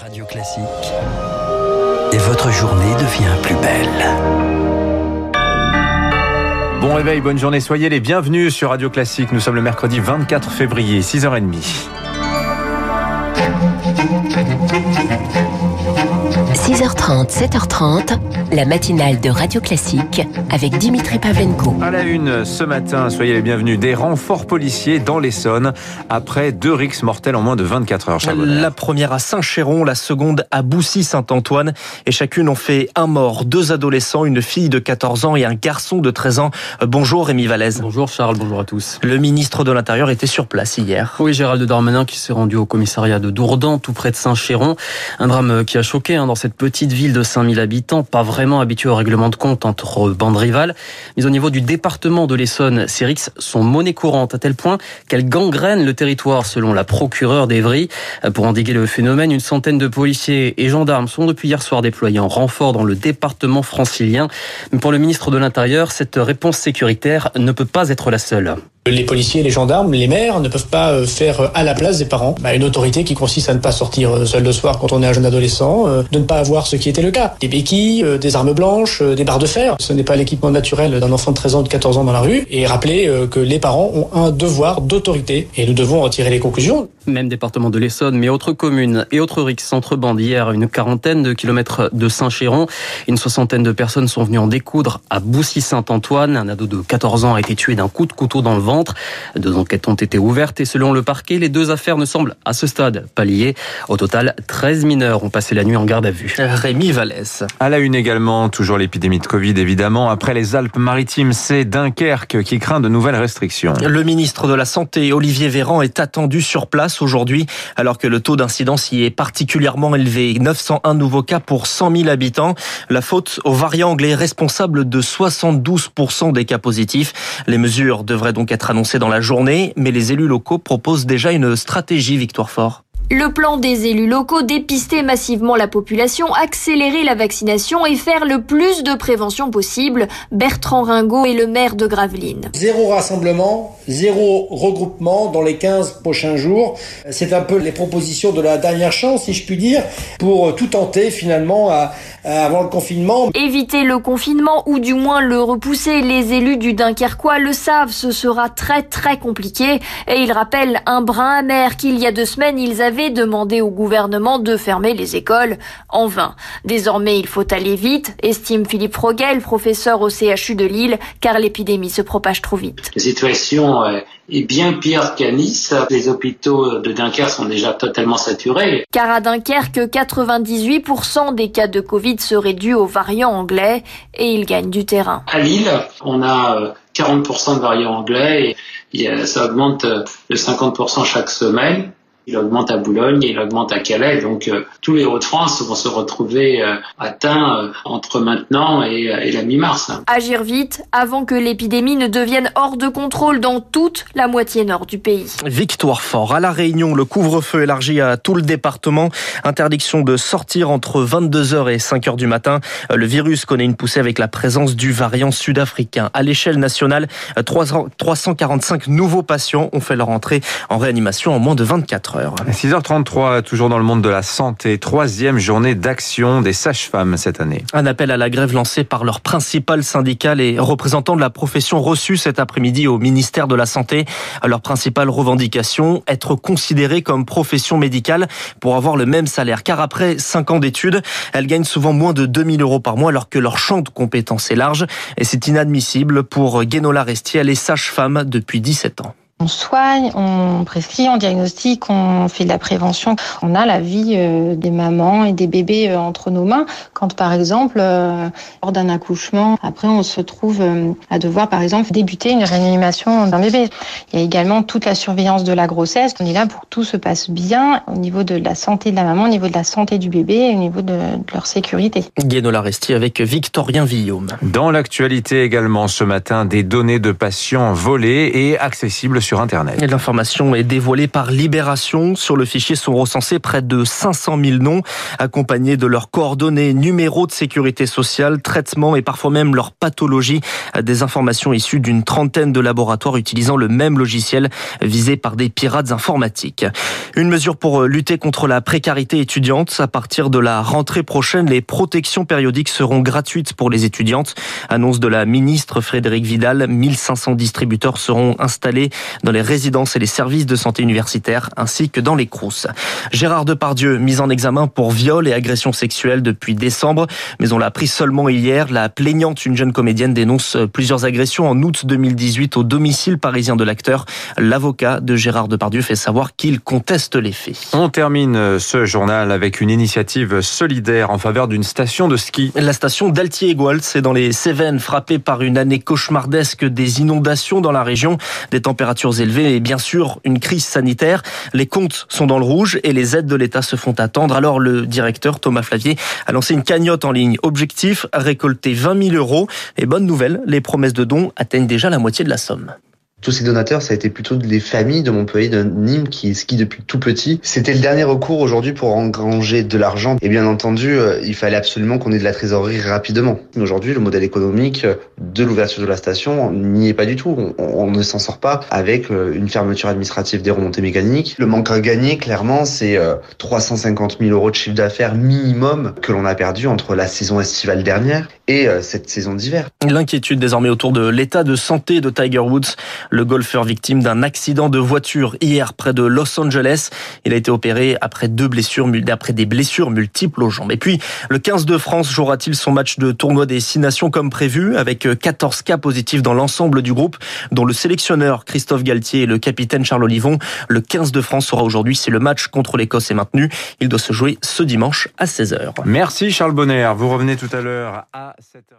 Radio Classique. Et votre journée devient plus belle. Bon réveil, bonne journée, soyez les bienvenus sur Radio Classique. Nous sommes le mercredi 24 février, 6h30. 6h30, 7h30, la matinale de Radio Classique avec Dimitri Pavlenko. À la une ce matin, soyez les bienvenus, des renforts policiers dans l'Essonne après deux rixes mortels en moins de 24 heures. La première à Saint-Chéron, la seconde à Boussy-Saint-Antoine. Et chacune ont fait un mort, deux adolescents, une fille de 14 ans et un garçon de 13 ans. Bonjour Rémi Vallès. Bonjour Charles, bonjour à tous. Le ministre de l'Intérieur était sur place hier. Oui, Gérald Darmanin qui s'est rendu au commissariat de Dourdan, tout près de Saint-Chéron. Un drame qui a choqué hein, dans cette petite ville de 5000 habitants, pas vraiment habitué au règlement de compte entre bandes rivales. Mais au niveau du département de l'Essonne, ces rixes sont monnaie courante à tel point qu'elles gangrènent le territoire selon la procureure d'Evry. Pour endiguer le phénomène, une centaine de policiers et gendarmes sont depuis hier soir déployés en renfort dans le département francilien. Mais pour le ministre de l'Intérieur, cette réponse sécuritaire ne peut pas être la seule. Les policiers, les gendarmes, les maires ne peuvent pas euh, faire euh, à la place des parents bah, une autorité qui consiste à ne pas sortir euh, seul le soir quand on est un jeune adolescent, de ne pas avoir ce qui était le cas. Des béquilles, des armes blanches, des barres de fer. Ce n'est pas l'équipement naturel d'un enfant de 13 ans, de 14 ans dans la rue. Et rappeler que les parents ont un devoir d'autorité et nous devons en tirer les conclusions. Même département de l'Essonne, mais autres communes et autres rixes s'entrebandent hier une quarantaine de kilomètres de Saint-Chéron. Une soixantaine de personnes sont venues en découdre à Boussy-Saint-Antoine. Un ado de 14 ans a été tué d'un coup de couteau dans le ventre. Deux enquêtes ont été ouvertes et selon le parquet, les deux affaires ne semblent à ce stade pas liées. Au total, 13 mineurs ont passé la nuit en garde à vue. Rémi Vallès. À la une également, toujours l'épidémie de Covid évidemment. Après les Alpes-Maritimes, c'est Dunkerque qui craint de nouvelles restrictions. Le ministre de la Santé, Olivier Véran, est attendu sur place aujourd'hui, alors que le taux d'incidence y est particulièrement élevé. 901 nouveaux cas pour 100 000 habitants. La faute au variant anglais responsable de 72% des cas positifs. Les mesures devraient donc être annoncées dans la journée, mais les élus locaux proposent déjà une stratégie, Victoire Fort. Le plan des élus locaux, dépister massivement la population, accélérer la vaccination et faire le plus de prévention possible. Bertrand Ringot est le maire de Gravelines. Zéro rassemblement, zéro regroupement dans les 15 prochains jours. C'est un peu les propositions de la dernière chance, si je puis dire, pour tout tenter finalement à, à avant le confinement. Éviter le confinement ou du moins le repousser, les élus du Dunkerquois le savent, ce sera très très compliqué. Et ils rappellent un brin amer qu'il y a deux semaines, ils avaient demandé au gouvernement de fermer les écoles en vain. Désormais, il faut aller vite, estime Philippe Roguel, professeur au CHU de Lille, car l'épidémie se propage trop vite. La situation est bien pire qu'à Nice. Les hôpitaux de Dunkerque sont déjà totalement saturés. Car à Dunkerque, 98% des cas de Covid seraient dus aux variants anglais et ils gagnent du terrain. À Lille, on a 40% de variants anglais et ça augmente de 50% chaque semaine il augmente à Boulogne, il augmente à Calais. Donc euh, tous les Hauts-de-France vont se retrouver euh, atteints euh, entre maintenant et, et la mi-mars. Agir vite avant que l'épidémie ne devienne hors de contrôle dans toute la moitié nord du pays. Victoire fort. À La Réunion, le couvre-feu élargi à tout le département. Interdiction de sortir entre 22h et 5h du matin. Le virus connaît une poussée avec la présence du variant sud-africain. À l'échelle nationale, 345 nouveaux patients ont fait leur entrée en réanimation en moins de 24 heures. 6h33, toujours dans le monde de la santé, troisième journée d'action des sages-femmes cette année. Un appel à la grève lancé par leur principal syndicat, les représentants de la profession reçus cet après-midi au ministère de la Santé. Leur principale revendication, être considérée comme profession médicale pour avoir le même salaire. Car après 5 ans d'études, elles gagnent souvent moins de 2000 euros par mois alors que leur champ de compétences est large. Et c'est inadmissible pour Guénola Restier, elle est sage-femme depuis 17 ans. On soigne, on prescrit, on diagnostique, on fait de la prévention. On a la vie euh, des mamans et des bébés euh, entre nos mains. Quand par exemple, euh, lors d'un accouchement, après on se trouve à devoir par exemple débuter une réanimation d'un bébé. Il y a également toute la surveillance de la grossesse. On est là pour que tout se passe bien au niveau de la santé de la maman, au niveau de la santé du bébé et au niveau de, de leur sécurité. Guénola Restier avec Victorien Villaume. Dans l'actualité également ce matin, des données de patients volées et accessibles sur L'information est dévoilée par Libération. Sur le fichier sont recensés près de 500 000 noms, accompagnés de leurs coordonnées, numéros de sécurité sociale, traitements et parfois même leur pathologie. Des informations issues d'une trentaine de laboratoires utilisant le même logiciel visé par des pirates informatiques. Une mesure pour lutter contre la précarité étudiante. À partir de la rentrée prochaine, les protections périodiques seront gratuites pour les étudiantes. Annonce de la ministre Frédéric Vidal. 1500 distributeurs seront installés dans les résidences et les services de santé universitaires ainsi que dans les CROUS. Gérard Depardieu, mis en examen pour viol et agression sexuelle depuis décembre, mais on l'a appris seulement hier. La plaignante, une jeune comédienne, dénonce plusieurs agressions en août 2018 au domicile parisien de l'acteur. L'avocat de Gérard Depardieu fait savoir qu'il conteste les faits. On termine ce journal avec une initiative solidaire en faveur d'une station de ski. La station d'Altier-Égoal, c'est dans les Cévennes, frappée par une année cauchemardesque des inondations dans la région, des températures élevées et bien sûr une crise sanitaire. Les comptes sont dans le rouge et les aides de l'État se font attendre. Alors le directeur Thomas Flavier a lancé une cagnotte en ligne. Objectif, récolter 20 000 euros. Et bonne nouvelle, les promesses de dons atteignent déjà la moitié de la somme. Tous ces donateurs, ça a été plutôt des familles de Montpellier, de Nîmes, qui skient depuis tout petit. C'était le dernier recours aujourd'hui pour engranger de l'argent. Et bien entendu, euh, il fallait absolument qu'on ait de la trésorerie rapidement. Aujourd'hui, le modèle économique de l'ouverture de la station n'y est pas du tout. On, on ne s'en sort pas avec euh, une fermeture administrative des remontées mécaniques. Le manque à gagner, clairement, c'est 350 000 euros de chiffre d'affaires minimum que l'on a perdu entre la saison estivale dernière et cette saison d'hiver. L'inquiétude désormais autour de l'état de santé de Tiger Woods. Le golfeur victime d'un accident de voiture hier près de Los Angeles. Il a été opéré après deux blessures, après des blessures multiples aux jambes. Et puis, le 15 de France jouera-t-il son match de tournoi des six nations comme prévu avec 14 cas positifs dans l'ensemble du groupe, dont le sélectionneur Christophe Galtier et le capitaine Charles Olivon. Le 15 de France sera aujourd'hui si le match contre l'Écosse est maintenu. Il doit se jouer ce dimanche à 16h. Merci Charles Bonner. Vous revenez tout à l'heure à 7h.